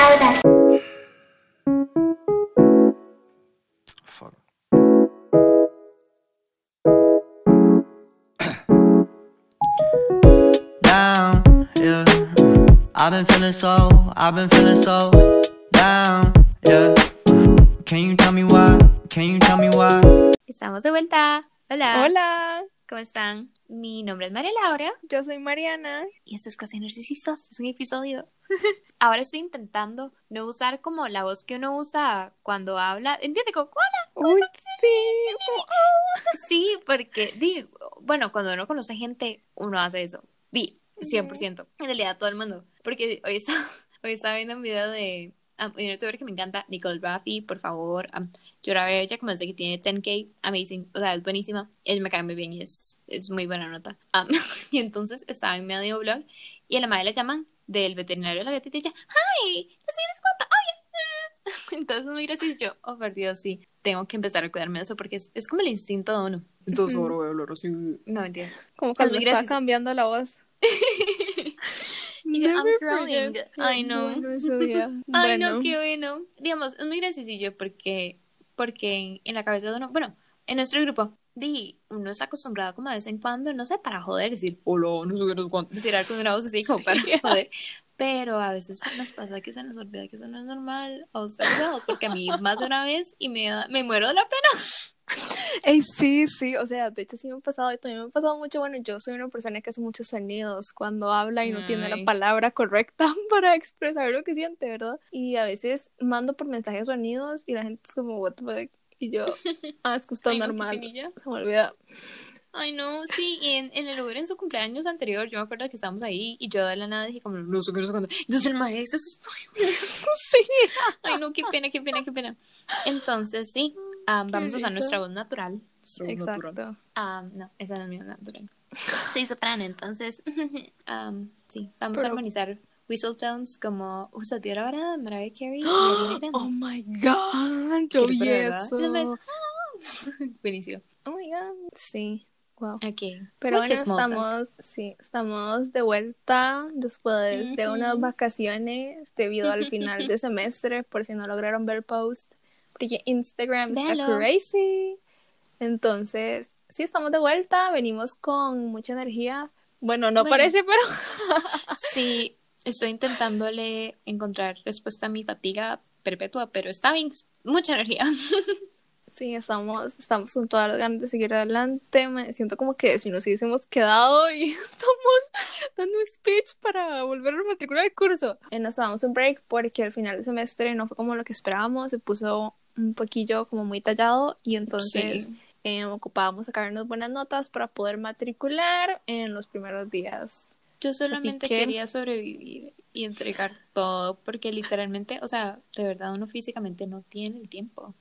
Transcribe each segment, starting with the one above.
Laura. Fuck. down, yeah. I've been feeling so, I've been feeling so down, yeah. Can you tell me why? Can you tell me why? Estamos de vuelta. Hola. Hola, ¿Cómo están? Mi nombre es María Laura yo soy Mariana. y esto es Casi Narcisistas. Es un episodio. Ahora estoy intentando no usar como la voz que uno usa cuando habla. ¿Entiende? Como, hola. Uy, sí, ah. Sí, porque, di, bueno, cuando uno conoce gente, uno hace eso. Di, 100%. En realidad, todo el mundo. Porque hoy estaba, hoy estaba viendo un video de um, un youtuber que me encanta, Nicole Raffi, por favor. um, yo la veo ella como desde que tiene 10k, amazing. O sea, es buenísima. Ella me cae muy bien y es, es muy buena nota. Um, y entonces estaba en medio blog y a la madre le llaman del veterinario de la gatita y ella, ¡Hi! ¿La señora es cuánto? ¡Oye! Entonces me mira así y yo, oh, por Dios, sí. Tengo que empezar a cuidarme de eso porque es, es como el instinto de uno. Entonces ahora voy a hablar así. No, mentira. como cuando muy está gracioso. cambiando la voz. Y yo, I'm Never forget. I know. Bueno. Ay, no, qué bueno. Digamos, es muy graciosillo porque, porque en, la cabeza de uno, bueno, en nuestro grupo, di, uno está acostumbrado como de vez en cuando, no sé, para joder, decir, hola, no sé qué, no decir algo con una voz así como para joder. Pero a veces nos pasa que se nos olvida que eso no es normal, o sea, porque a mí más de una vez y me, me muero de la pena. Ey, sí, sí, o sea, de hecho sí me ha pasado y también me ha pasado mucho, bueno, yo soy una persona que hace muchos sonidos cuando habla y no tiene Ay. la palabra correcta para expresar lo que siente, ¿verdad? Y a veces mando por mensajes sonidos y la gente es como, what the fuck, y yo, ah, es que está normal, se me olvida. Ay, no, sí, y en, en el lugar en su cumpleaños anterior, yo me acuerdo que estábamos ahí y yo de la nada dije como, no sé qué, no sé cuándo. Entonces el maestro, Sí. Ay, no, qué pena, qué pena, qué pena. Entonces, sí, Qué vamos a usar nuestra voz natural. Nuestra voz natural. Exacto. Ah, no, esa no es mi voz natural. Soy soprano, entonces, am, sí, vamos a Pero- armonizar whistle tones como ¿Usted vio ahora Mariah Carey? Oh my god, yo vi eso. Buenísimo. Oh my god, sí, wow. Ok. Pero Mucho bueno, estamos, sí, estamos de vuelta después de unas vacaciones debido al final de semestre, por si no lograron ver el post, porque Instagram está crazy. Entonces, sí, estamos de vuelta, venimos con mucha energía. Bueno, no Bueno. parece, pero Sí, estoy intentándole encontrar respuesta a mi fatiga perpetua, pero está bien, mucha energía. sí, estamos, estamos con todas las ganas de seguir adelante. Me siento como que si nos hubiésemos quedado y estamos dando un speech para volver a matricular el curso. Eh, nos damos un break porque al final del semestre no fue como lo que esperábamos, se puso un poquillo como muy tallado y entonces Sí. eh, ocupábamos sacarnos buenas notas para poder matricular en los primeros días. Yo solamente que- quería sobrevivir y entregar todo, porque literalmente, o sea, de verdad uno físicamente no tiene el tiempo.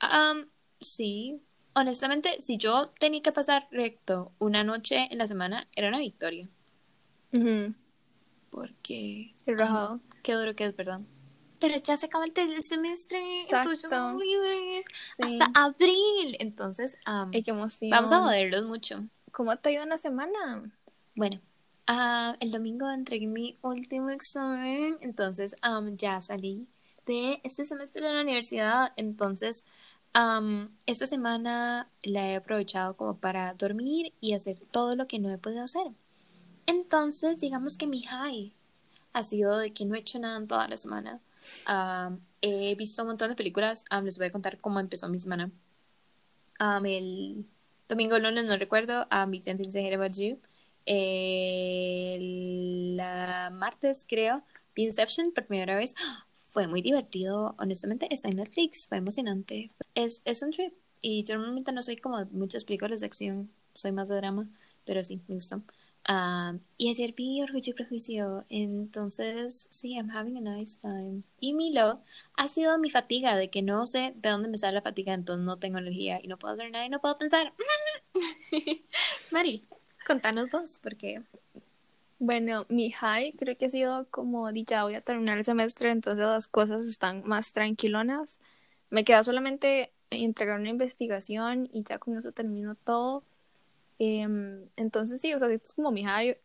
Am, sí, honestamente, si yo tenía que pasar recto una noche en la semana, era una victoria, porque el rajado. qué duro que es, ¿verdad? Pero ya se acaba el ter- semestre, entonces ya Exacto. somos libres Sí. hasta abril. Entonces, qué emoción. vamos a joderlos mucho. ¿Cómo te ha ido en la semana? Bueno, ah, el domingo entregué mi último examen, entonces am, ya salí de este semestre de la universidad, entonces am, esta semana la he aprovechado como para dormir y hacer todo lo que no he podido hacer. Entonces, digamos que mi high ha sido de que no he hecho nada en toda la semana. Am, he visto un montón de películas, am, les voy a contar cómo empezó mi semana. Am, el domingo, lunes, no recuerdo, mi Things I Hate About You. El martes, creo, vi Inception por primera vez. Fue muy divertido, honestamente, está en Netflix, fue emocionante. Es, es un trip. Y yo normalmente no soy como muchas películas de acción, soy más de drama, pero sí, me gustó. Um, y ayer vi Orgullo y Prejuicio, entonces sí, I'm having a nice time. Y Milo ha sido mi fatiga, de que no sé de dónde me sale la fatiga, entonces no tengo energía y no puedo hacer nada y no puedo pensar. Mari, contanos vos, porque Bueno, mi high creo que ha sido como di, ya voy a terminar el semestre, entonces las cosas están más tranquilonas. Me queda solamente entregar una investigación y ya con eso termino todo. Em, entonces sí, o sea, esto es como mi high.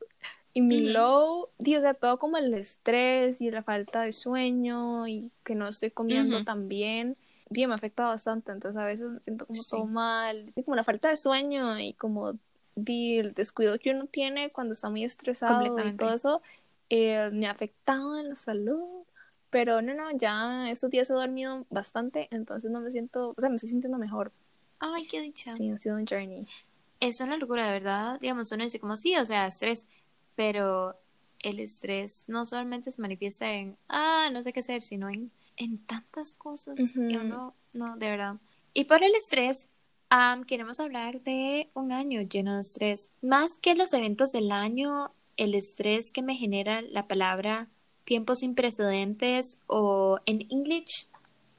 Y mi low, di, o sea, todo como el estrés y la falta de sueño y que no estoy comiendo tan bien, bien, me afecta bastante. Entonces a veces me siento como Sí. todo mal. Y como la falta de sueño y como el descuido que uno tiene cuando está muy estresado y todo eso, eh, me ha afectado en la salud. Pero no, no, ya estos días he dormido bastante, entonces no me siento, o sea, me estoy sintiendo mejor. Ay, qué dicha. Sí, ha sido un journey. Es una locura, de verdad. Digamos, uno dice como sí, o sea, estrés, pero el estrés no solamente se manifiesta en, ah, no sé qué hacer, sino en, en tantas cosas. Y Ujú. uno, no, de verdad. Y por el estrés, am, queremos hablar de un año lleno de estrés. Más que los eventos del año, el estrés que me genera la palabra tiempos sin precedentes o en English,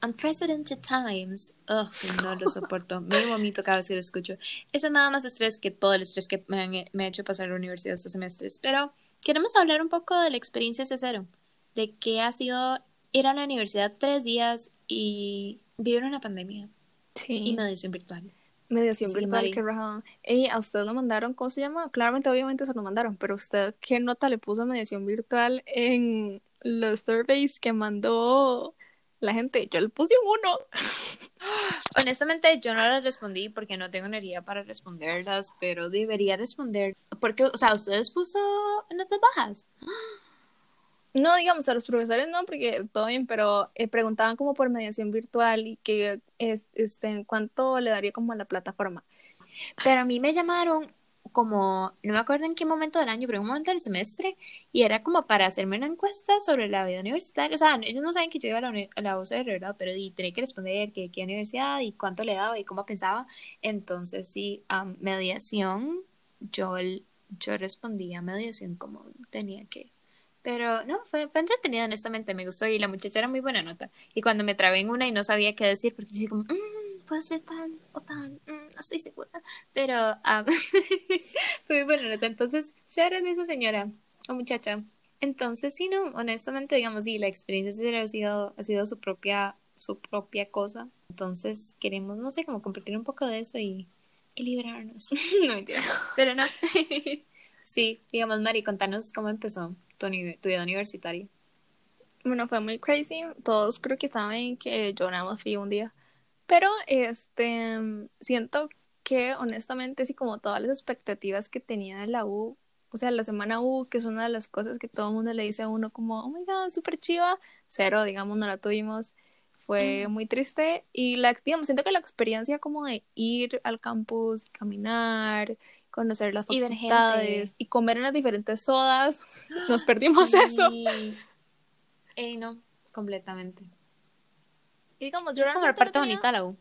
unprecedented times. Ugh, no lo soporto. Me vomito cada vez que lo escucho. Eso me da más estrés que todo el estrés que me, han- me ha hecho pasar la universidad estos semestres. Pero queremos hablar un poco de la experiencia cero, de qué ha sido ir a la universidad tres días y vivir una pandemia Sí. y mediación virtual. Mediación Sí, virtual, qué rajado. Ey, a usted lo mandaron, ¿cómo se llama? Claramente, obviamente se lo mandaron, pero usted, ¿qué nota le puso a mediación virtual en los surveys que mandó la gente? Yo le puse un uno. Honestamente, yo no las respondí porque no tengo energía para responderlas, pero debería responder. Porque, o sea, ustedes puso notas bajas. No, digamos, a los profesores no, porque todo bien, pero eh, preguntaban como por mediación virtual y que es, este, en cuánto le daría como a la plataforma. Pero a mí me llamaron como, no me acuerdo en qué momento del año, pero en un momento del semestre, y era como para hacerme una encuesta sobre la vida universitaria. O sea, ellos no saben que yo iba a la, a la UCR, ¿verdad? Pero tenía que responder que qué universidad y cuánto le daba y cómo pensaba. Entonces, sí, am, mediación, yo, yo respondía mediación como tenía que. Pero no, fue, fue entretenido, honestamente, me gustó y la muchacha era muy buena nota. Y cuando me trabé en una y no sabía qué decir, porque yo como, "Mm, puede ser tal o tal, mm, no estoy segura. Pero ah, fue nota. Entonces, shout out a esa señora o muchacha. Entonces, sí, no, honestamente, digamos, sí, la experiencia ha sido, ha sido su propia, su propia cosa. Entonces, queremos, no sé, como compartir un poco de eso y, y liberarnos. no mentira. Pero no. sí, digamos, Mari, contanos cómo empezó tu, tu vida universitaria. Bueno, fue muy crazy. Todos creo que saben que yo nada más fui un día. Pero este siento que honestamente sí como todas las expectativas que tenía de la U, o sea, la semana U, que es una de las cosas que todo el mundo le dice a uno como, oh my god, súper chiva, cero, digamos, no la tuvimos. Fue Ujú. muy triste y la, digamos, siento que la experiencia como de ir al campus, caminar, conocer las Y facultades y comer en las diferentes sodas, nos perdimos eso. Sí. Ey, no, completamente. Y digamos, yo Es como la no parte tenía- bonita la U.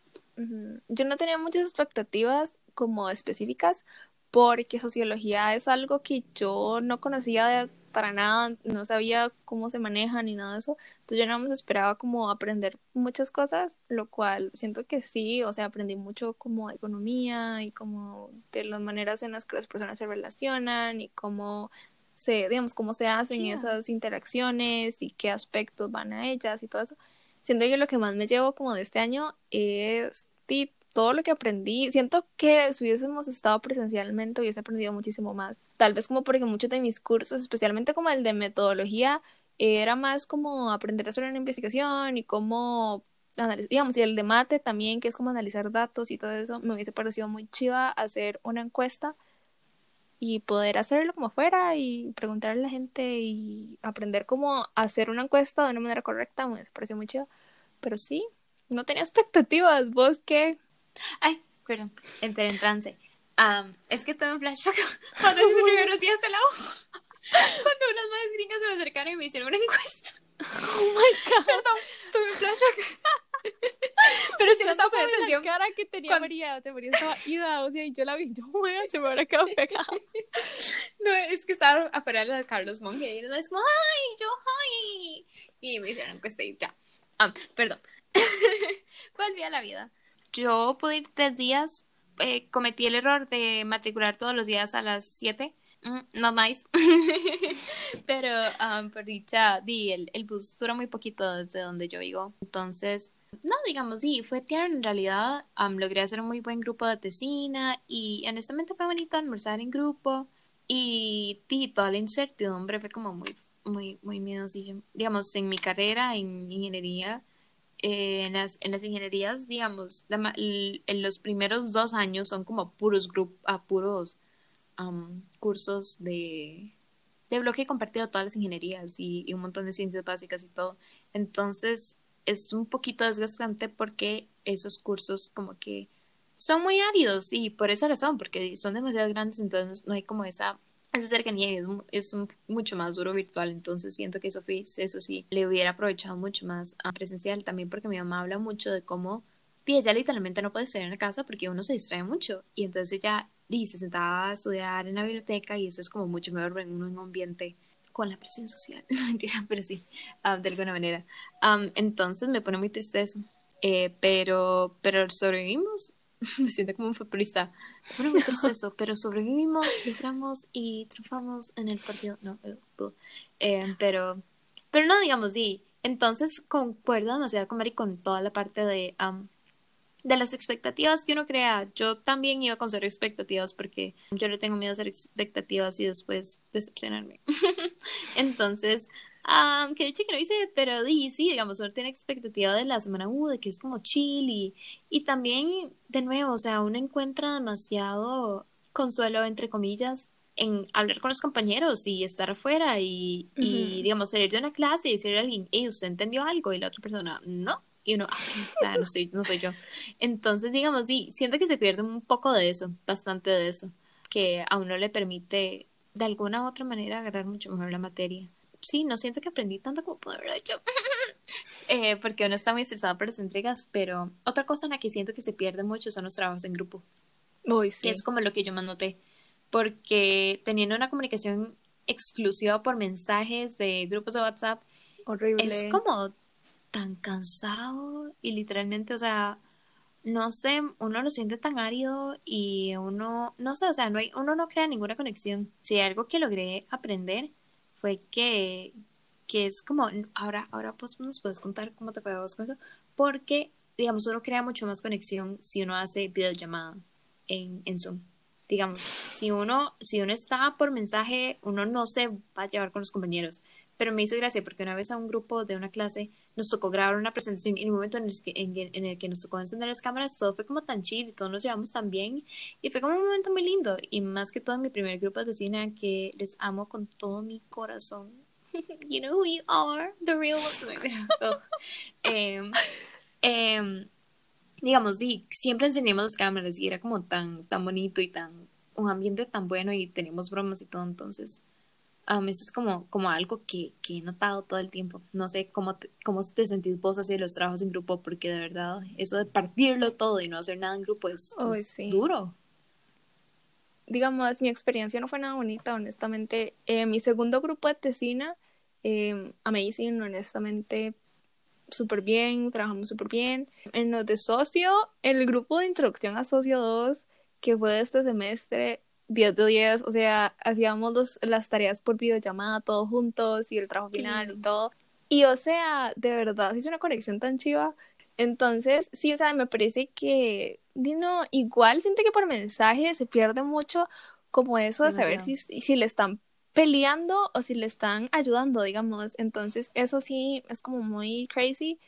Yo no tenía muchas expectativas como específicas porque sociología es algo que yo no conocía de- para nada, no sabía cómo se maneja ni nada de eso. Entonces yo nada más esperaba como aprender muchas cosas, lo cual siento que sí, o sea, aprendí mucho como de economía y como de las maneras en las que las personas se relacionan y cómo se, digamos, cómo se hacen esas interacciones y qué aspectos van a ellas y todo eso. Siento que lo que más me llevo como de este año es ti- todo lo que aprendí. Siento que si hubiésemos estado presencialmente hubiese aprendido muchísimo más. Tal vez como porque muchos de mis cursos, especialmente como el de metodología, era más como aprender hacer una investigación y cómo digamos, y el de mate también, que es como analizar datos y todo eso, me hubiese parecido muy chiva hacer una encuesta y poder hacerlo como fuera y preguntarle a la gente y aprender cómo hacer una encuesta de una manera correcta, me parecido muy chiva. Pero sí, no tenía expectativas. ¿Vos qué? Ay, perdón, entré en trance. Am, es que tuve un flashback cuando en mis primeros días de la U. Cuando unas madres gringas se me acercaron y me hicieron una encuesta. Oh my god. Perdón, tuve un flashback. Pero si no estaba poniendo la atención. cara que tenía cuando- María, o María estaba ida, o sea, y yo la vi, yo, "Oiga, se me habrá quedado pegada. No, es que estaba afuera de la Carlos Monge y no es como, ¡ay! Yo, ¡ay! Y me hicieron encuesta y ya. Ah, perdón. Volví a la vida. Yo pude ir tres días. eh, cometí el error de matricular todos los días a las 7. no nice. Pero um, por dicha, di, el, el bus dura muy poquito desde donde yo vivo. Entonces, no, digamos, sí, fue tierno en realidad. am, logré hacer un muy buen grupo de tesina y honestamente fue bonito almorzar en grupo. Y, y toda la incertidumbre fue como muy, muy, muy. Digamos, en mi carrera en ingeniería, eh, en, las, en las ingenierías, digamos, en los primeros dos años son como puros grupos, puros cursos de, de bloque compartido todas las ingenierías y, y, un montón de ciencias básicas y todo. Entonces es un poquito desgastante porque esos cursos como que son muy áridos y por esa razón, porque son demasiado grandes, entonces no hay como esa esa cercanía es, es mucho más duro virtual, entonces siento que eso, eso sí, le hubiera aprovechado mucho más presencial, también porque mi mamá habla mucho de cómo ella literalmente no puede estar en la casa porque uno se distrae mucho y entonces ella dice se sentaba a estudiar en la biblioteca y eso es como mucho mejor en un ambiente con la presión social, no mentira, pero sí, ah, de alguna manera. entonces me pone muy triste eso, eh, pero, pero sobrevivimos me siento como un futbolista. Fue muy eso, pero sobrevivimos, logramos y triunfamos en el partido. No, eh, eh, pero, pero no, digamos, sí. Entonces concuerdo demasiado con Mari con toda la parte de, de las expectativas que uno crea. Yo también iba con cero expectativas porque yo le tengo miedo a hacer expectativas y después decepcionarme. Entonces, Um, que dicho que no hice, pero sí, digamos, uno tiene expectativa de la semana U, de que es como chill y, y también, de nuevo, o sea, uno encuentra demasiado consuelo, entre comillas, en hablar con los compañeros y estar afuera y, y digamos, salir de una clase y decirle a alguien, hey, ¿usted entendió algo? Y la otra persona, no. Y uno, ah, no, soy, no soy yo. Entonces, digamos, sí, siento que se pierde un poco de eso, bastante de eso, que a uno le permite de alguna u otra manera agarrar mucho mejor la materia sí, no siento que aprendí tanto como pude haberlo hecho. eh, porque uno está muy estresado por las entregas, pero otra cosa en la que siento que se pierde mucho son los trabajos en grupo. Uy, sí. Que es como lo que yo más noté. Porque teniendo una comunicación exclusiva por mensajes de grupos de WhatsApp, Horrible. es como tan cansado y literalmente, o sea, no sé, uno lo siente tan árido y uno, no sé, o sea, no hay, uno no crea ninguna conexión. Si hay algo que logré aprender fue que, que es como, ahora, ahora pues nos puedes contar cómo te fue con eso, porque, digamos, uno crea mucho más conexión si uno hace videollamada en, en Zoom. Digamos, si uno, si uno está por mensaje, uno no se va a llevar con los compañeros. Pero me hizo gracia porque una vez a un grupo de una clase nos tocó grabar una presentación y en un momento en el, que, en, el que nos tocó encender las cámaras todo fue como tan chill y todos nos llevamos tan bien y fue como un momento muy lindo. Y más que todo en mi primer grupo de cocina que les amo con todo mi corazón. You know who you are the real eh, eh, digamos sí siempre encendíamos las cámaras y era como tan tan bonito y tan un ambiente tan bueno y teníamos bromas y todo entonces eso es como, como algo que, que, he notado todo el tiempo. No sé cómo te, cómo te sentís vos así los trabajos en grupo, porque de verdad eso de partirlo todo y no hacer nada en grupo es, duro. Digamos, mi experiencia no fue nada bonita, honestamente. Eh, mi segundo grupo de tesina, eh, amazing, honestamente, súper bien, trabajamos súper bien. En los de socio, el grupo de introducción a socio 2, que fue este semestre, 10 de 10, o sea, hacíamos las tareas por videollamada todos juntos y el trabajo final y todo. Y o sea, de verdad, es una conexión tan chiva. Entonces, sí, o sea, me parece que, Dino, igual siente que por mensaje se pierde mucho como eso de saber si, si le están peleando o si le están ayudando, digamos. Entonces, eso sí es como muy crazy,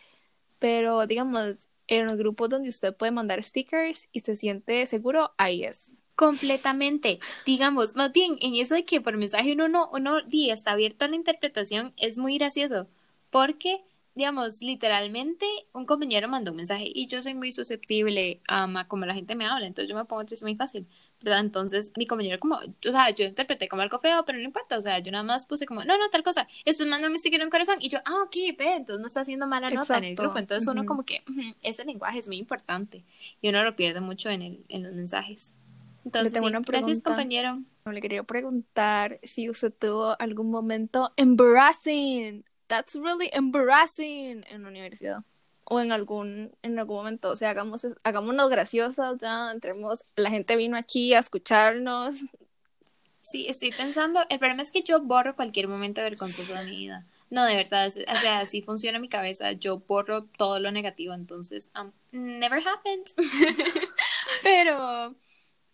pero digamos, en los grupos donde usted puede mandar stickers y se siente seguro, ahí es. Completamente. Digamos, más bien, en eso de que por mensaje uno no, uno día está abierto a la interpretación, es muy gracioso. Porque, digamos, literalmente un compañero mandó un mensaje y yo soy muy susceptible a como la gente me habla, entonces yo me pongo triste muy fácil. ¿verdad? Entonces mi compañero como, o sea, yo interpreté como algo feo, pero no importa, o sea, yo nada más puse como, no, no, tal cosa. Después mandó un sticker en un corazón y yo, ah, ok, ve, entonces no está haciendo mala nota en el grupo. Entonces uno como que, ese lenguaje es muy importante y uno lo pierde mucho en, el, en los mensajes. Entonces, tengo una pregunta. Gracias, compañero. Le quería preguntar si usted tuvo algún momento embarrassing. That's really embarrassing en la universidad. O en algún, en algún momento. O sea, hagamos, hagámonos graciosas ya. Entremos. La gente vino aquí a escucharnos. Sí, estoy pensando. El problema es que yo borro cualquier momento vergonzoso de mi vida. No, de verdad, o sea, así funciona mi cabeza. Yo borro todo lo negativo, entonces, um, never happened. Pero,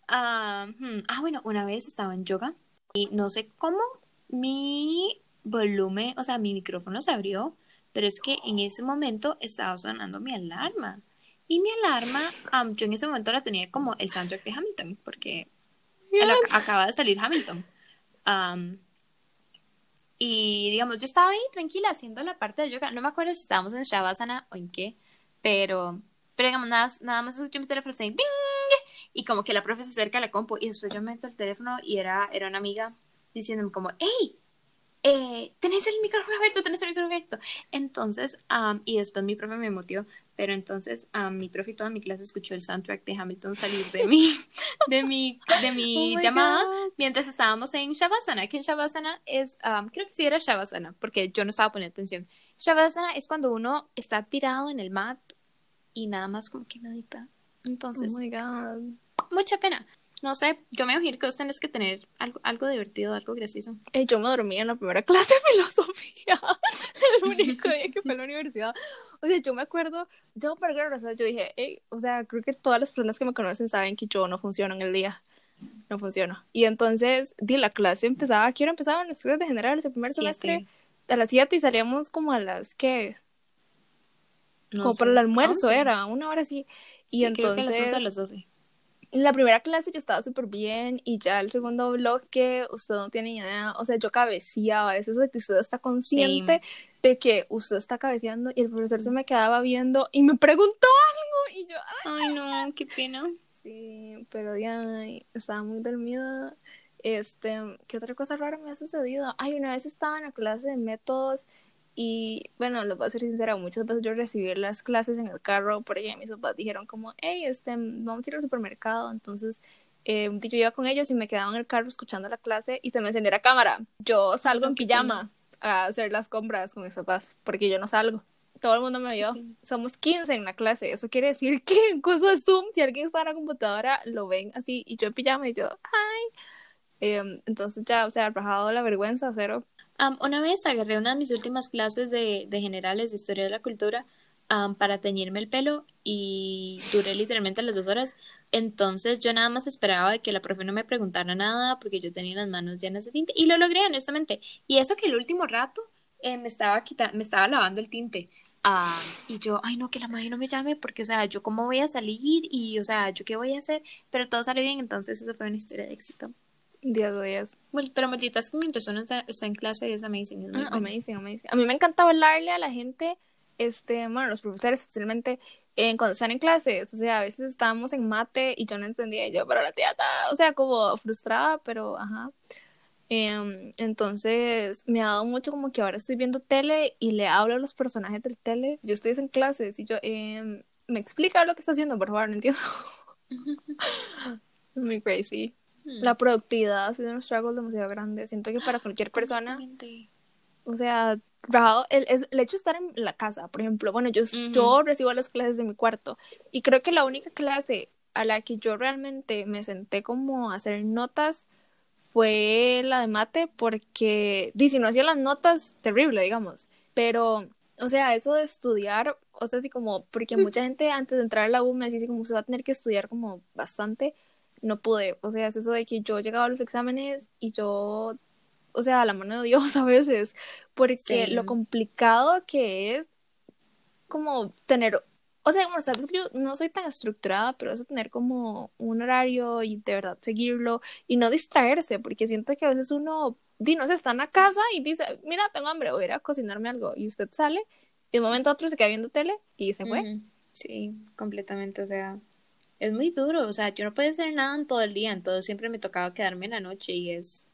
Ah, hmm. ah, bueno, una vez estaba en yoga Y no sé cómo mi volumen, o sea, mi micrófono se abrió, pero es que en ese momento estaba sonando mi alarma. Y mi alarma, um, yo en ese momento la tenía como el soundtrack de Hamilton, porque acaba de salir Hamilton. Um, y digamos, yo estaba ahí tranquila haciendo la parte de yoga. No me acuerdo si estábamos en Shavasana o en qué, pero, pero digamos, nada, nada más escuché mi teléfono ¡ding! Y como que la profe se acerca a la compu y después yo me meto el teléfono y era, era una amiga diciéndome como, ¡Hey! Eh, tenés el micrófono abierto, tenés el micrófono abierto. Entonces, y después mi profe me motivó, pero entonces mi profe y toda mi clase escuchó el soundtrack de Hamilton salir de mi, de mi, de mi oh llamada mientras estábamos en Shavasana, que en Shavasana es, creo que sí era Shavasana, porque yo no estaba poniendo atención. Shavasana es cuando uno está tirado en el mat y nada más como que medita. Entonces, oh my God. Mucha pena no sé, yo me imagino que vos tenés que tener algo, algo divertido, algo gracioso. Eh, yo me dormí en la primera clase de filosofía, el único día que fue a la universidad. O sea, yo me acuerdo, yo por sea, yo dije, hey, o sea, creo que todas las personas que me conocen saben que yo no funciono en el día. No funciono. Y entonces, di, la clase empezaba, quiero empezaba en estudios de generales, el primer semestre, a las 7 y salíamos como a las que... como para el almuerzo era, una hora así. Y entonces... Creo que a las 11 a las 12 la primera clase yo estaba súper bien y ya el segundo bloque usted no tiene idea, o sea, yo cabeceaba, es eso de que usted está consciente de que usted está cabeceando y el profesor se me quedaba viendo y me preguntó algo y yo, ay, no, qué pena. Sí, pero ya estaba muy dormida. Este, ¿qué otra cosa rara me ha sucedido? Ay, una vez estaba en la clase de métodos y bueno, les voy a ser sincera, muchas veces yo recibí las clases en el carro porque mis papás dijeron como, hey, este, vamos a ir al supermercado. Entonces, eh, yo iba con ellos y me quedaba en el carro escuchando la clase y se me encendía la cámara. Yo salgo en pijama a hacer las compras con mis papás porque yo no salgo. Todo el mundo me vio. Somos 15 en la clase. Eso quiere decir que en de Zoom, si alguien está en la computadora, lo ven así y yo en pijama y yo, ay. Em, entonces ya, o sea, bajado la vergüenza, cero una vez agarré una de mis últimas clases de, de generales de historia de la cultura para teñirme el pelo y duré literalmente las dos horas. Entonces yo nada más esperaba de que la profe no me preguntara nada porque yo tenía las manos llenas de tinte y lo logré honestamente. Y eso que el último rato eh, me estaba quitando, me estaba lavando el tinte. y yo, ay no, que la madre no me llame porque, o sea, yo cómo voy a salir y, o sea, yo qué voy a hacer, pero todo sale bien, entonces eso fue una historia de éxito. 10 de 10. Bueno, pero malditas que mientras uno está, en clase es amazing. Ah, amazing, amazing. A mí me encanta hablarle a la gente, este, bueno, los profesores especialmente en cuando están en clases, o sea, a veces estábamos en mate y yo no entendía, yo, pero la tía o sea, como frustrada, pero ajá. Em, entonces me ha dado mucho como que ahora estoy viendo tele y le hablo a los personajes del tele. Yo estoy en clases y yo, eh, me explica lo que está haciendo, por favor, no entiendo. Muy crazy. La productividad ha sido un struggle demasiado grande. Siento que para cualquier persona, o sea, el, el, hecho de estar en la casa, por ejemplo, bueno, yo, yo recibo las clases de mi cuarto y creo que la única clase a la que yo realmente me senté como a hacer notas fue la de mate porque, di, si no hacía las notas, terrible, digamos, pero, o sea, eso de estudiar, o sea, así como, porque mucha gente antes de entrar a la U me decía como, se va a tener que estudiar como bastante, no pude, o sea, es eso de que yo llegaba a los exámenes y yo, o sea, a la mano de Dios a veces, porque lo complicado que es como tener, o sea, como sabes que yo no soy tan estructurada, pero eso tener como un horario y de verdad seguirlo y no distraerse, porque siento que a veces uno, di, no sé, está en la casa y dice, mira, tengo hambre, voy a ir a cocinarme algo, y usted sale y de un momento a otro se queda viendo tele y se fue. Sí, completamente, o sea, es muy duro, o sea, yo no puedo hacer nada en todo el día, entonces siempre me tocaba quedarme en la noche y es,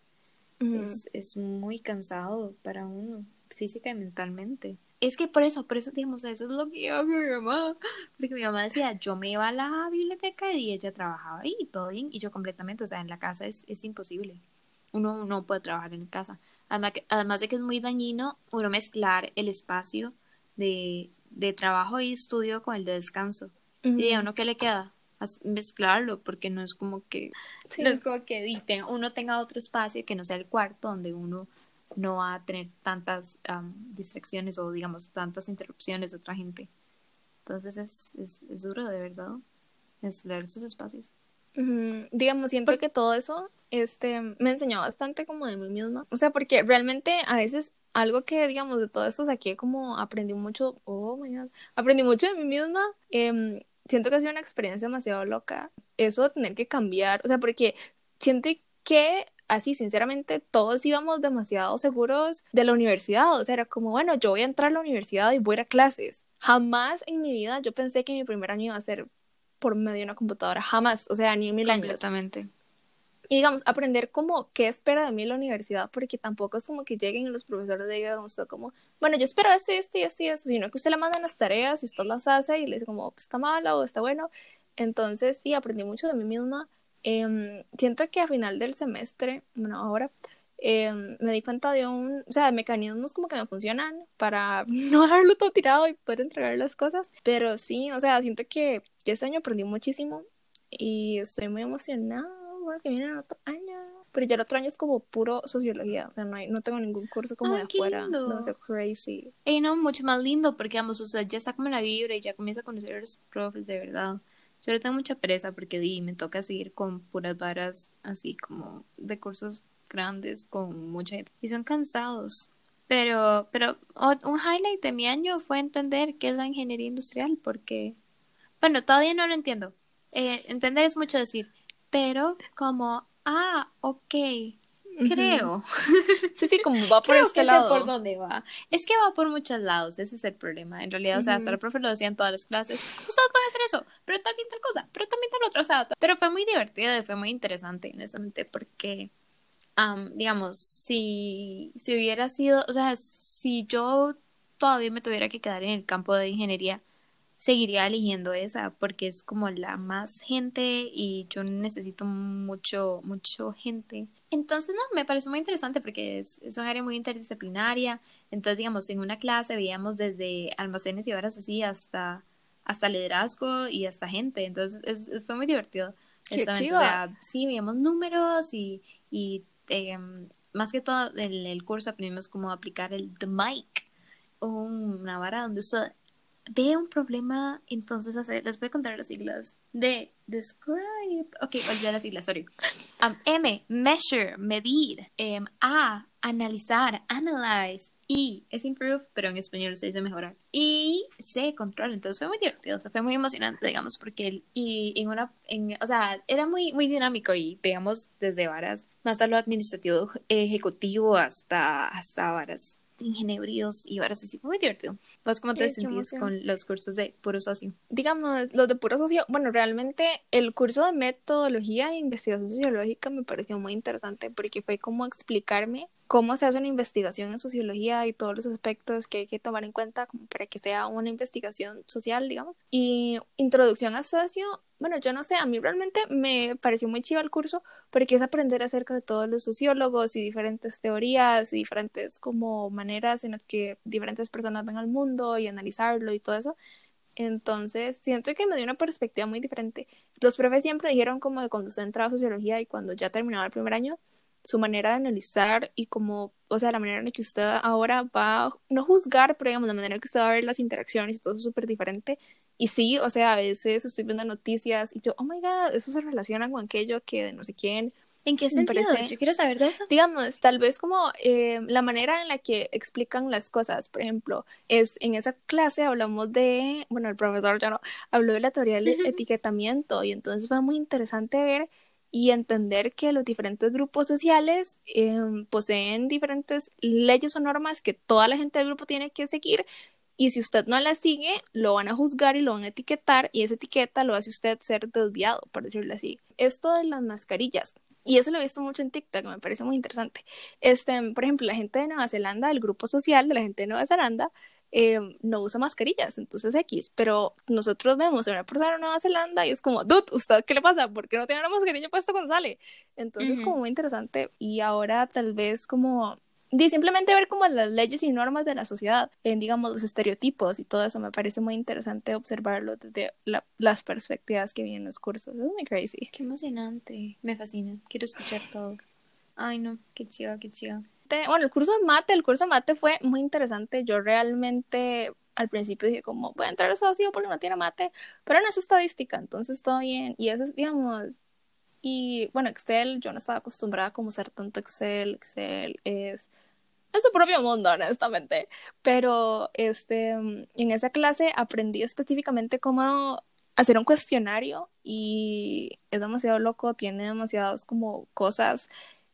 es, es, muy cansado para uno, física y mentalmente. Es que por eso, por eso digamos, eso es lo que yo mi mamá, porque mi mamá decía, yo me iba a la biblioteca y ella trabajaba ahí y todo bien, y yo completamente, o sea, en la casa es, es imposible, uno no puede trabajar en casa. Además, además de que es muy dañino uno mezclar el espacio de, de trabajo y estudio con el de descanso. ¿Y a uno qué le queda? Mezclarlo porque no es como que no es como que uno tenga otro espacio que no sea el cuarto donde uno no va a tener tantas distracciones o digamos tantas interrupciones de otra gente entonces es, es, es duro de verdad mezclar esos espacios Ujú, Digamos, siento que todo eso este, me enseñó bastante como de mí misma. O sea, porque realmente a veces algo que, digamos, de todo esto saqué como aprendí mucho, oh my God, aprendí mucho de mí misma. em, siento que ha sido una experiencia demasiado loca. Eso de tener que cambiar, o sea, porque siento que así, sinceramente, todos íbamos demasiado seguros de la universidad. O sea, era como, bueno, yo voy a entrar a la universidad y voy a ir a clases. Jamás en mi vida yo pensé que mi primer año iba a ser por medio de una computadora. Jamás, o sea, ni en mil años. Completamente. Y digamos, aprender como qué espera de mí la universidad, porque tampoco es como que lleguen los profesores le digan usted como, bueno, yo espero esto, y esto y esto y esto, sino que usted le mandan las tareas y usted las hace y le dice como, está malo o está bueno. Entonces, sí, aprendí mucho de mí misma. Em, siento que a final del semestre, bueno, ahora, em, me di cuenta de un, o sea, de mecanismos como que me funcionan para no dejarlo todo tirado y poder entregar las cosas. Pero sí, o sea, siento que, que este año aprendí muchísimo y estoy muy emocionada porque viene el otro año. Pero ya el otro año es como puro sociología, o sea, no, hay, no tengo ningún curso como Ay, de afuera, lindo. demasiado crazy. Y no, mucho más lindo porque, digamos, o sea, ya está como la vibra y ya comienza a conocer a los profes de verdad. Yo le tengo mucha pereza porque di, me toca seguir con puras varas así como de cursos grandes con mucha gente. Y son cansados. Pero, pero o- un highlight de mi año fue entender qué es la ingeniería industrial porque, bueno, todavía no lo entiendo. Eh, entender es mucho decir, pero como, ah, ok, creo. Sí, sí, como va por Creo este que sé lado. por dónde va. Es que va por muchos lados, ese es el problema. En realidad, o sea, hasta el profe lo decía en todas las clases. Ustedes pueden hacer eso, pero también tal cosa, pero también tal otra. O sea, pero fue muy divertido y fue muy interesante, honestamente, porque, am, digamos, si, si hubiera sido, o sea, si yo todavía me tuviera que quedar en el campo de ingeniería, seguiría eligiendo esa porque es como la más gente y yo necesito mucho, mucho gente. Entonces, no, me pareció muy interesante porque es, es un área muy interdisciplinaria. Entonces, digamos, en una clase veíamos desde almacenes y varas así hasta, hasta liderazgo y hasta gente. Entonces, es- fue muy divertido. Sí, veíamos números y, y em, más que todo en el curso aprendimos cómo aplicar el The Mic, una vara donde usted ve un problema, entonces hace, les voy a contar las siglas de describe, ok, olvidé las siglas, sorry. Um, M, measure, medir. Em, A, analizar, analyze. Y es improve, pero en español se dice mejorar. Y C, control. Entonces fue muy divertido, o sea, fue muy emocionante, digamos, porque el- y en una, en, o sea, era muy, muy dinámico y veamos desde varas más a lo administrativo ejecutivo hasta, hasta varas ingenieríos y así, fue muy divertido. ¿Vos cómo te sentís con los cursos de puro socio? digamos, los de puro socio, bueno, realmente el curso de metodología e investigación sociológica me pareció muy interesante porque fue como explicarme cómo se hace una investigación en sociología y todos los aspectos que hay que tomar en cuenta como para que sea una investigación social, digamos. Y introducción a socio, bueno, yo no sé, a mí realmente me pareció muy chido el curso porque es aprender acerca de todos los sociólogos y diferentes teorías y diferentes como maneras en las que diferentes personas ven al mundo y analizarlo y todo eso. Entonces, siento que me dio una perspectiva muy diferente. Los profes siempre dijeron como que cuando usted entraba a sociología y cuando ya terminaba el primer año, su manera de analizar y como, o sea, la manera en la que usted ahora va, a no juzgar, pero digamos, la manera en que usted va a ver las interacciones y todo eso es súper diferente. Y sí, o sea, a veces estoy viendo noticias y yo, oh my God, eso se relaciona con aquello que de no sé quién. ¿En qué sentido? parece- Yo quiero saber de eso. Digamos, tal vez como eh, la manera en la que explican las cosas, por ejemplo, es en esa clase hablamos de, bueno, el profesor ya no, habló de la teoría del etiquetamiento y entonces fue muy interesante ver y entender que los diferentes grupos sociales eh, poseen diferentes leyes o normas que toda la gente del grupo tiene que seguir y si usted no las sigue, lo van a juzgar y lo van a etiquetar y esa etiqueta lo hace usted ser desviado, por decirlo así. Esto de las mascarillas. Y eso lo he visto mucho en TikTok, me parece muy interesante. Este, por ejemplo, la gente de Nueva Zelanda, el grupo social de la gente de Nueva Zelanda, eh, no usa mascarillas, entonces X, pero nosotros vemos a una persona de Nueva Zelanda y es como, dude, ¿usted qué le pasa? ¿Por qué no tiene una mascarilla puesta cuando sale? Entonces, Ujú. como muy interesante. Y ahora tal vez como di, simplemente ver como las leyes y normas de la sociedad, en digamos los estereotipos y todo eso, me parece muy interesante observarlo desde la- las perspectivas que vienen en los cursos. Es muy crazy. Qué emocionante. Me fascina. Quiero escuchar todo. Ay, no. Qué chido, qué chido. Bueno, el curso de mate, el curso de mate fue muy interesante. Yo realmente al principio dije como, a entrar a socio porque no tiene mate, pero no es estadística, entonces todo bien. Y eso es, digamos, Y bueno, Excel, yo no estaba acostumbrada como usar tanto Excel. Excel es, es su propio mundo, honestamente. Pero este, en esa clase aprendí específicamente cómo hacer un cuestionario y es demasiado loco, tiene demasiadas como cosas.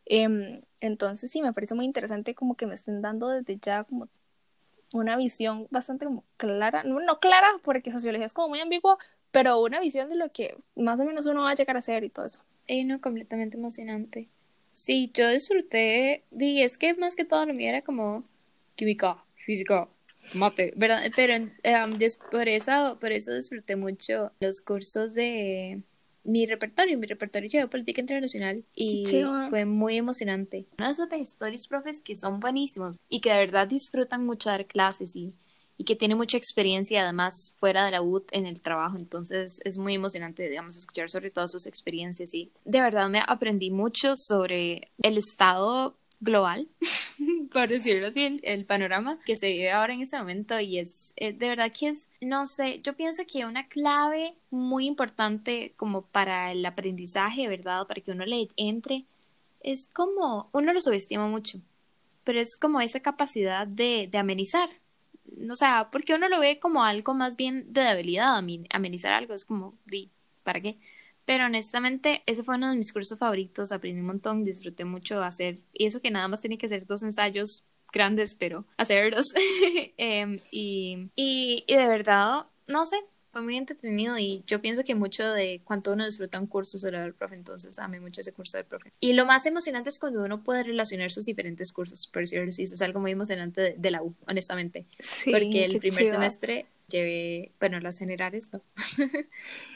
Em, entonces sí, me parece muy interesante como que me estén dando desde ya como una visión bastante como clara, no, no clara porque sociología es como muy ambigua, pero una visión de lo que más o menos uno va a llegar a ser y todo eso. Y no, completamente emocionante. Sí, yo disfruté, y es que más que todo lo mío era como química, física, mate, ¿verdad? Pero um, por, eso, por eso disfruté mucho los cursos de mi repertorio, mi repertorio de política internacional y fue muy emocionante. Uno de esos stories profes que son buenísimos y que de verdad disfrutan mucho dar clases y y que tiene mucha experiencia además fuera de la UT en el trabajo, entonces es muy emocionante, digamos, escuchar sobre todas sus experiencias y de verdad me aprendí mucho sobre el estado global, por decirlo así, el, panorama que se vive ahora en este momento y es de verdad que es, no sé, yo pienso que una clave muy importante como para el aprendizaje, ¿verdad? Para que uno le entre, es como, uno lo subestima mucho, pero es como esa capacidad de, de amenizar, o sea, porque uno lo ve como algo más bien de debilidad, amenizar algo, es como, ¿para qué? Pero honestamente, ese fue uno de mis cursos favoritos, aprendí un montón, disfruté mucho hacer, y eso que nada más tiene que hacer dos ensayos grandes, pero hacerlos. Em, y, y, y de verdad, no sé, fue muy entretenido y yo pienso que mucho de cuánto uno disfruta un curso se lo del profe, entonces amé mucho ese curso del profe. Y lo más emocionante es cuando uno puede relacionar sus diferentes cursos, por decirlo así, eso es algo muy emocionante de, la U, honestamente. Sí, porque el primer semestre llevé, bueno, las generales, ¿no?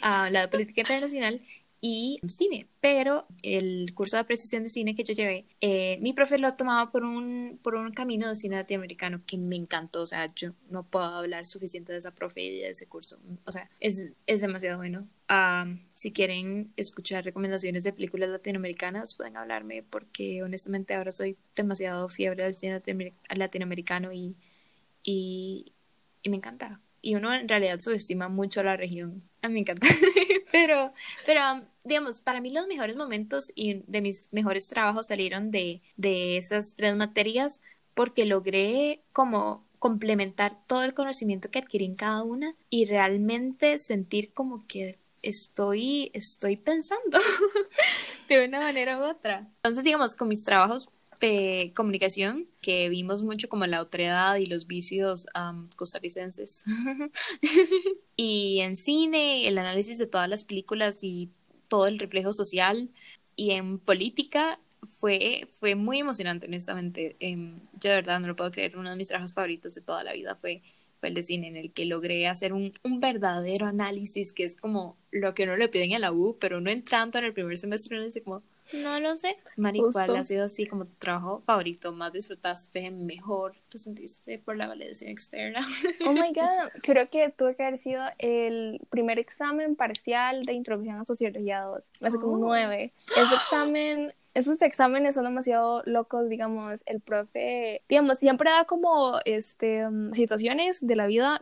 a la política internacional y cine, pero el curso de apreciación de cine que yo llevé, eh, mi profe lo tomaba por un, por un camino de cine latinoamericano que me encantó, o sea, yo no puedo hablar suficiente de esa profe y de ese curso, o sea, es, es demasiado bueno. si quieren escuchar recomendaciones de películas latinoamericanas, pueden hablarme porque honestamente ahora soy demasiado fiebre del cine latinoamericano y, y, y me encanta. Y uno en realidad subestima mucho a la región. A mí me encanta. pero, pero digamos, para mí los mejores momentos y de mis mejores trabajos salieron de, de esas tres materias porque logré como complementar todo el conocimiento que adquirí en cada una y realmente sentir como que estoy, estoy pensando de una manera u otra. Entonces, digamos, con mis trabajos de comunicación, que vimos mucho como la otredad y los vicios costarricenses, y en cine, el análisis de todas las películas y todo el reflejo social y en política fue, fue muy emocionante, honestamente. Em, yo de verdad no lo puedo creer, uno de mis trabajos favoritos de toda la vida fue, fue el de cine, en el que logré hacer un, un verdadero análisis, que es como lo que uno le piden en la U, pero uno entrando en el primer semestre uno dice como, no lo sé. Mari, ¿cuál ha sido así como tu trabajo favorito? ¿Más disfrutaste? ¿Mejor te sentiste por la validación externa? Oh my god, creo que tuve que haber sido el primer examen parcial de introducción a sociología 2, hace como oh. nueve. Ese examen esos exámenes son demasiado locos, digamos, el profe, digamos, siempre da como, este, um, situaciones de la vida,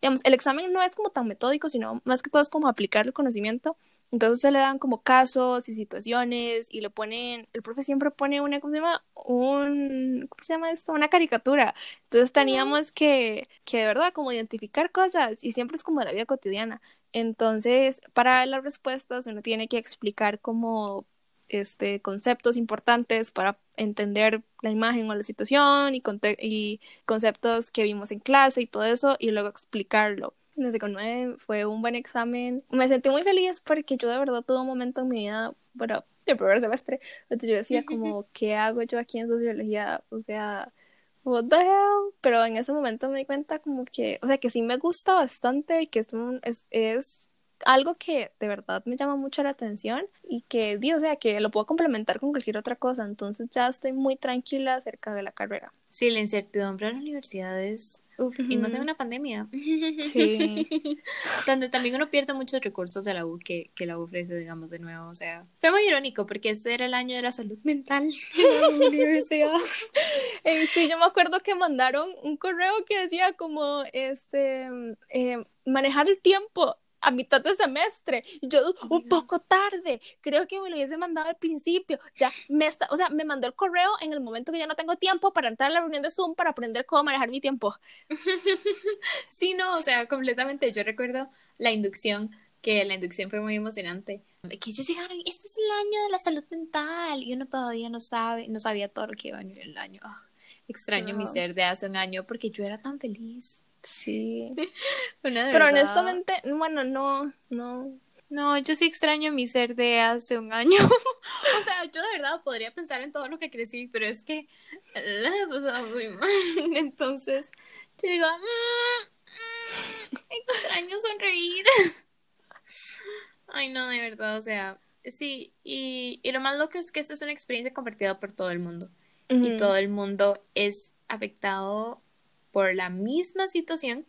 digamos, el examen no es como tan metódico, sino más que todo es como aplicar el conocimiento, entonces se le dan como casos y situaciones y le ponen, el profe siempre pone una, ¿cómo se llama? Un, ¿cómo se llama esto? Una caricatura. Entonces teníamos que, que de verdad como identificar cosas y siempre es como la vida cotidiana. Entonces, para las respuestas uno tiene que explicar como este conceptos importantes para entender la imagen o la situación y, y conceptos que vimos en clase y todo eso y luego explicarlo desde con nueve fue un buen examen. Me sentí muy feliz porque yo de verdad tuve un momento en mi vida, bueno, de primer semestre, donde yo decía como, ¿qué hago yo aquí en sociología? O sea, what the hell? Pero en ese momento me di cuenta como que, o sea, que sí me gusta bastante y que esto es, es algo que de verdad me llama mucho la atención y que, o sea, que lo puedo complementar con cualquier otra cosa. Entonces ya estoy muy tranquila acerca de la carrera. Sí, la incertidumbre en la universidad es, uf, y más en una pandemia. Sí. Donde también uno pierde muchos recursos de la U que, que la U ofrece, digamos, de nuevo. O sea, fue muy irónico porque este era el año de la salud mental en la universidad. Eh, sí, yo me acuerdo que mandaron un correo que decía como, este, eh, manejar el tiempo a mitad de semestre. Y yo, un poco tarde, creo que me lo hubiese mandado al principio. Ya me está, o sea, me mandó el correo en el momento que ya no tengo tiempo para entrar a la reunión de Zoom para aprender cómo manejar mi tiempo. Sí, no, o sea, completamente. Yo recuerdo la inducción, que la inducción fue muy emocionante. Que ellos llegaron, este es el año de la salud mental, y uno todavía no sabe, no sabía todo lo que iba a venir el año. Ah, extraño mi ser de hace un año porque yo era tan feliz. Sí. Pero honestamente, bueno, no, no. No, yo sí extraño mi ser de hace un año. o sea, yo de verdad podría pensar en todo lo que crecí, pero es que la he pasado muy mal. Entonces, yo digo, "Mm, mm, extraño sonreír. Ay, no, de verdad, o sea, sí. Y, y lo más loco es que esta es una experiencia compartida por todo el mundo. Y todo el mundo es afectado por la misma situación.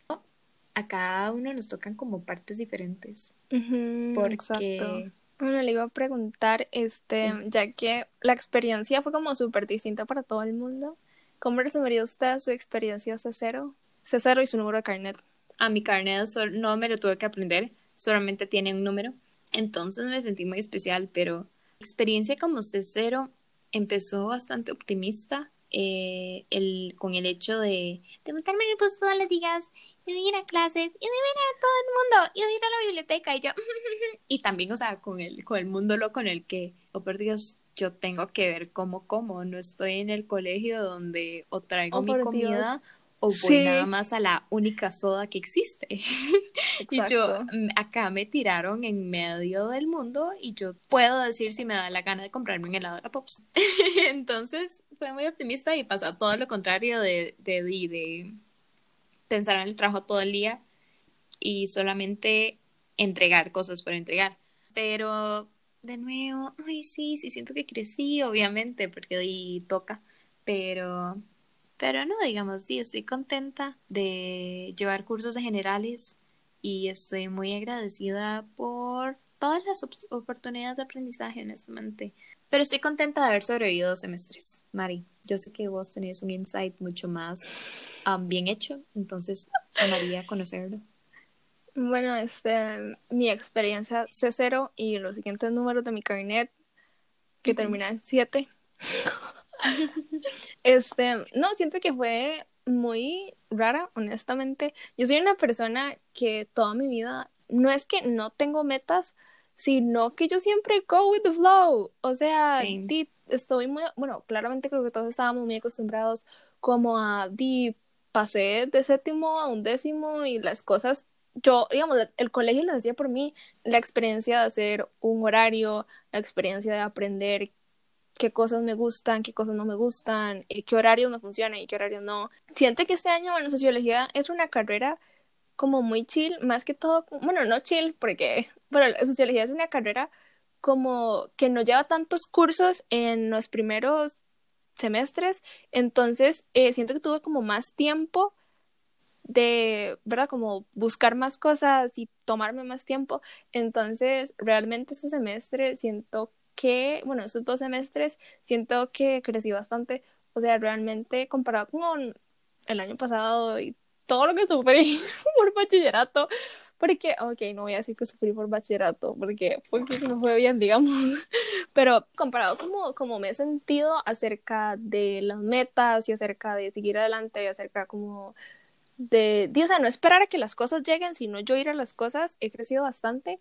A cada uno nos tocan como partes diferentes. Ujú, Porque exacto. Bueno, le iba a preguntar, este, ya que la experiencia fue como súper distinta para todo el mundo, ¿cómo resumiría usted su experiencia C0? C0 y su número de carnet. a mi carnet no me lo tuve que aprender, solamente tiene un número. Entonces me sentí muy especial, pero la experiencia como C0 empezó bastante optimista eh, el, con el hecho de, de montarme en el bus todos los días y de ir a clases y de ver a todo el mundo y de ir a la biblioteca y yo y también o sea con el con el mundo loco en el que oh por Dios yo tengo que ver cómo como no estoy en el colegio donde o traigo Oh, mi comida o voy Sí. nada más a la única soda que existe y yo mm, acá me tiraron en medio del mundo y yo puedo decir si me da la gana de comprarme un helado de la Pops. Entonces fue muy optimista y pasó todo lo contrario de, de, de, pensar en el trabajo todo el día y solamente entregar cosas por entregar. Pero de nuevo, ay sí, sí siento que crecí, obviamente, porque ahí toca, pero pero no, digamos, sí, estoy contenta de llevar cursos de generales y estoy muy agradecida por todas las op- oportunidades de aprendizaje, honestamente. Pero estoy contenta de haber sobrevivido dos semestres, Mari. Yo sé que vos tenés un insight mucho más um, bien hecho, entonces amaría conocerlo. Bueno, este, mi experiencia C0 y los siguientes números de mi carnet, que Ujú. termina en 7. este, no, siento que fue muy rara, honestamente. Yo soy una persona que toda mi vida, no es que no tengo metas, sino que yo siempre go with the flow. O sea, di- estoy muy, bueno, claramente creo que todos estábamos muy acostumbrados como a, di, pasé de séptimo a un décimo y las cosas, yo, digamos, la- el colegio lo hacía por mí, la experiencia de hacer un horario, la experiencia de aprender qué cosas me gustan, qué cosas no me gustan, eh, qué horarios me funcionan y qué horarios no. Siento que este año, bueno, sociología es una carrera como muy chill, más que todo, bueno, no chill, porque, bueno, la sociología es una carrera como que no lleva tantos cursos en los primeros semestres, entonces eh, siento que tuve como más tiempo de, ¿verdad? Como buscar más cosas y tomarme más tiempo. Entonces, realmente este semestre siento que, bueno, estos dos semestres siento que crecí bastante. O sea, realmente comparado con el año pasado y todo lo que sufrí por bachillerato, porque, ok, no voy a decir que sufrí por bachillerato, porque fue que no fue bien, digamos, pero comparado como, como me he sentido acerca de las metas y acerca de seguir adelante y acerca como de, de, o sea, no esperar a que las cosas lleguen, sino yo ir a las cosas, he crecido bastante.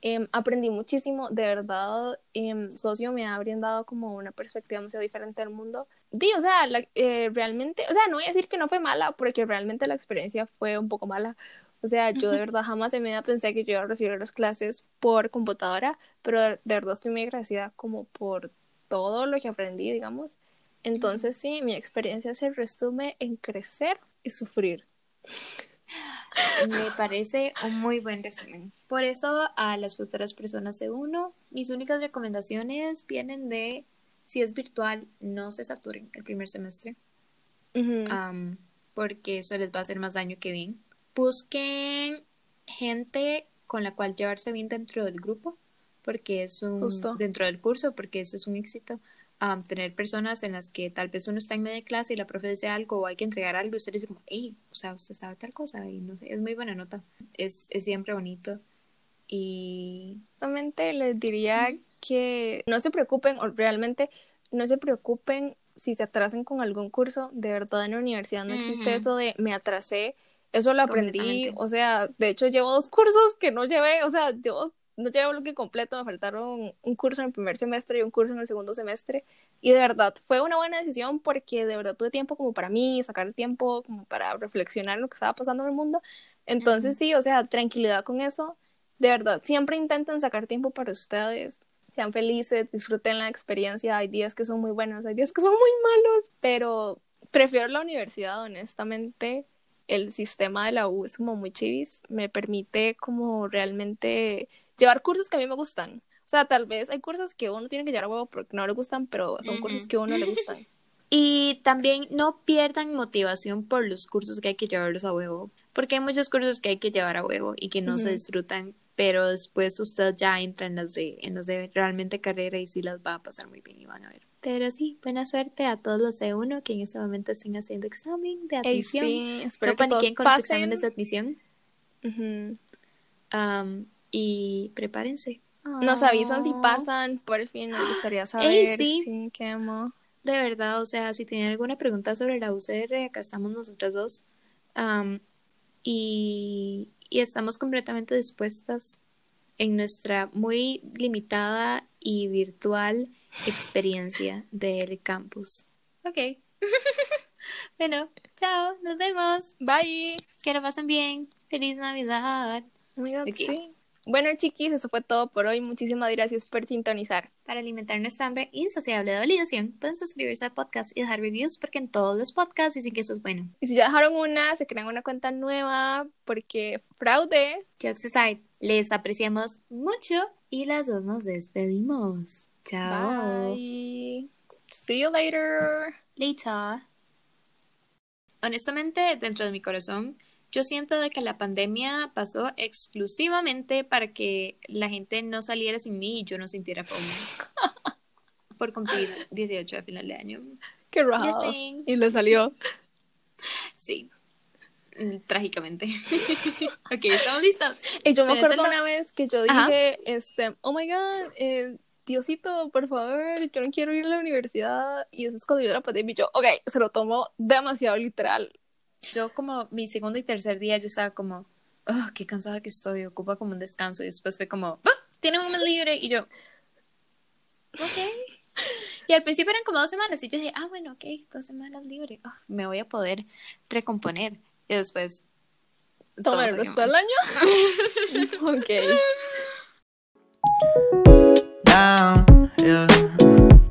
Eh, aprendí muchísimo, de verdad, eh, socio me ha brindado como una perspectiva demasiado diferente del mundo. Di, o sea, la, eh, realmente, o sea, no voy a decir que no fue mala, porque realmente la experiencia fue un poco mala. O sea, yo de verdad jamás en mi vida pensé que yo iba a recibir las clases por computadora, pero de, de verdad estoy muy agradecida como por todo lo que aprendí, digamos. Entonces, sí, mi experiencia se resume en crecer y sufrir. Me parece un muy buen resumen. Por eso, a las futuras personas de uno, mis únicas recomendaciones vienen de si es virtual, no se saturen el primer semestre, Uh -huh. um, porque eso les va a hacer más daño que bien. Busquen gente con la cual llevarse bien dentro del grupo, porque es un Justo. dentro del curso, porque eso es un éxito. Um, tener personas en las que tal vez uno está en media clase y la profe dice algo o hay que entregar algo y usted dice como, hey, o sea, usted sabe tal cosa y no sé, es muy buena nota, es, es siempre bonito Y Justamente les diría que no se preocupen, o realmente no se preocupen si se atrasen con algún curso. De verdad, en la universidad no existe Ujú. eso de me atrasé. Eso lo aprendí, o sea, de hecho llevo dos cursos que no llevé, o sea, yo no llevo lo que completo, me faltaron un curso en el primer semestre y un curso en el segundo semestre. Y de verdad, fue una buena decisión porque de verdad tuve tiempo como para mí, sacar el tiempo como para reflexionar lo que estaba pasando en el mundo. Entonces Ujú. sí, o sea, tranquilidad con eso. De verdad, siempre intenten sacar tiempo para ustedes. Sean felices, disfruten la experiencia. Hay días que son muy buenos, hay días que son muy malos, pero prefiero la universidad, honestamente. El sistema de la U es como muy chivis. Me permite como realmente llevar cursos que a mí me gustan. O sea, tal vez hay cursos que uno tiene que llevar a huevo porque no le gustan, pero son cursos que a uno le gustan. Y también no pierdan motivación por los cursos que hay que llevarlos a huevo, porque hay muchos cursos que hay que llevar a huevo y que no se disfrutan, pero después usted ya entra en los de, en los de realmente carrera y sí las va a pasar muy bien y van a ver. Pero sí, buena suerte a todos los de uno que en este momento estén haciendo examen de admisión. sí, espero no que todos con los pasen. exámenes de admisión. Am, y prepárense. Nos avisan si Ah. pasan, por fin nos gustaría saber. sí. sí, qué amo. De verdad, o sea, si tienen alguna pregunta sobre la UCR, acá estamos nosotras dos. Am, y, y estamos completamente dispuestas en nuestra muy limitada y virtual experiencia del campus. Ok. bueno, chao, nos vemos. Bye. Que lo pasen bien. Feliz Navidad. Oh my God, Ok. sí. Bueno, chiquis, eso fue todo por hoy. Muchísimas gracias por sintonizar. Para alimentar nuestra hambre insaciable de validación, pueden suscribirse al podcast y dejar reviews porque en todos los podcasts dicen que eso es bueno. Y si ya dejaron una, se crean una cuenta nueva porque fraude. Jokes aside, les apreciamos mucho y las dos nos despedimos. Chao. Bye. See you later. Later. Honestamente, dentro de mi corazón, yo siento de que la pandemia pasó exclusivamente para que la gente no saliera sin mí y yo no sintiera FOMO. Por cumplir 18 a final de año. Qué raro. Y le salió. Sí. Mm, Trágicamente. ok, estamos listos. Y yo me acuerdo una vez que yo Ajá. dije, este, oh my god, eh, Diosito, por favor, yo no quiero ir a la universidad. Y eso es cuando yo la pandemia. Y yo, ok, se lo tomo demasiado literal. Yo como mi segundo y tercer día yo estaba como, oh, qué cansada que estoy, ocupa como un descanso y después fue como, "Ah, tienen un mes libre y yo, ok. Y al principio eran como dos semanas y yo dije, ah, bueno, ok, dos semanas libre, Ah, me voy a poder recomponer. Y después... todo Toma el resto del año. ok. down, yeah.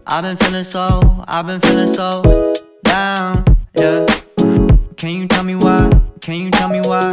I've been feeling so, I've been feeling so down, yeah. Can you tell me why? Can you tell me why?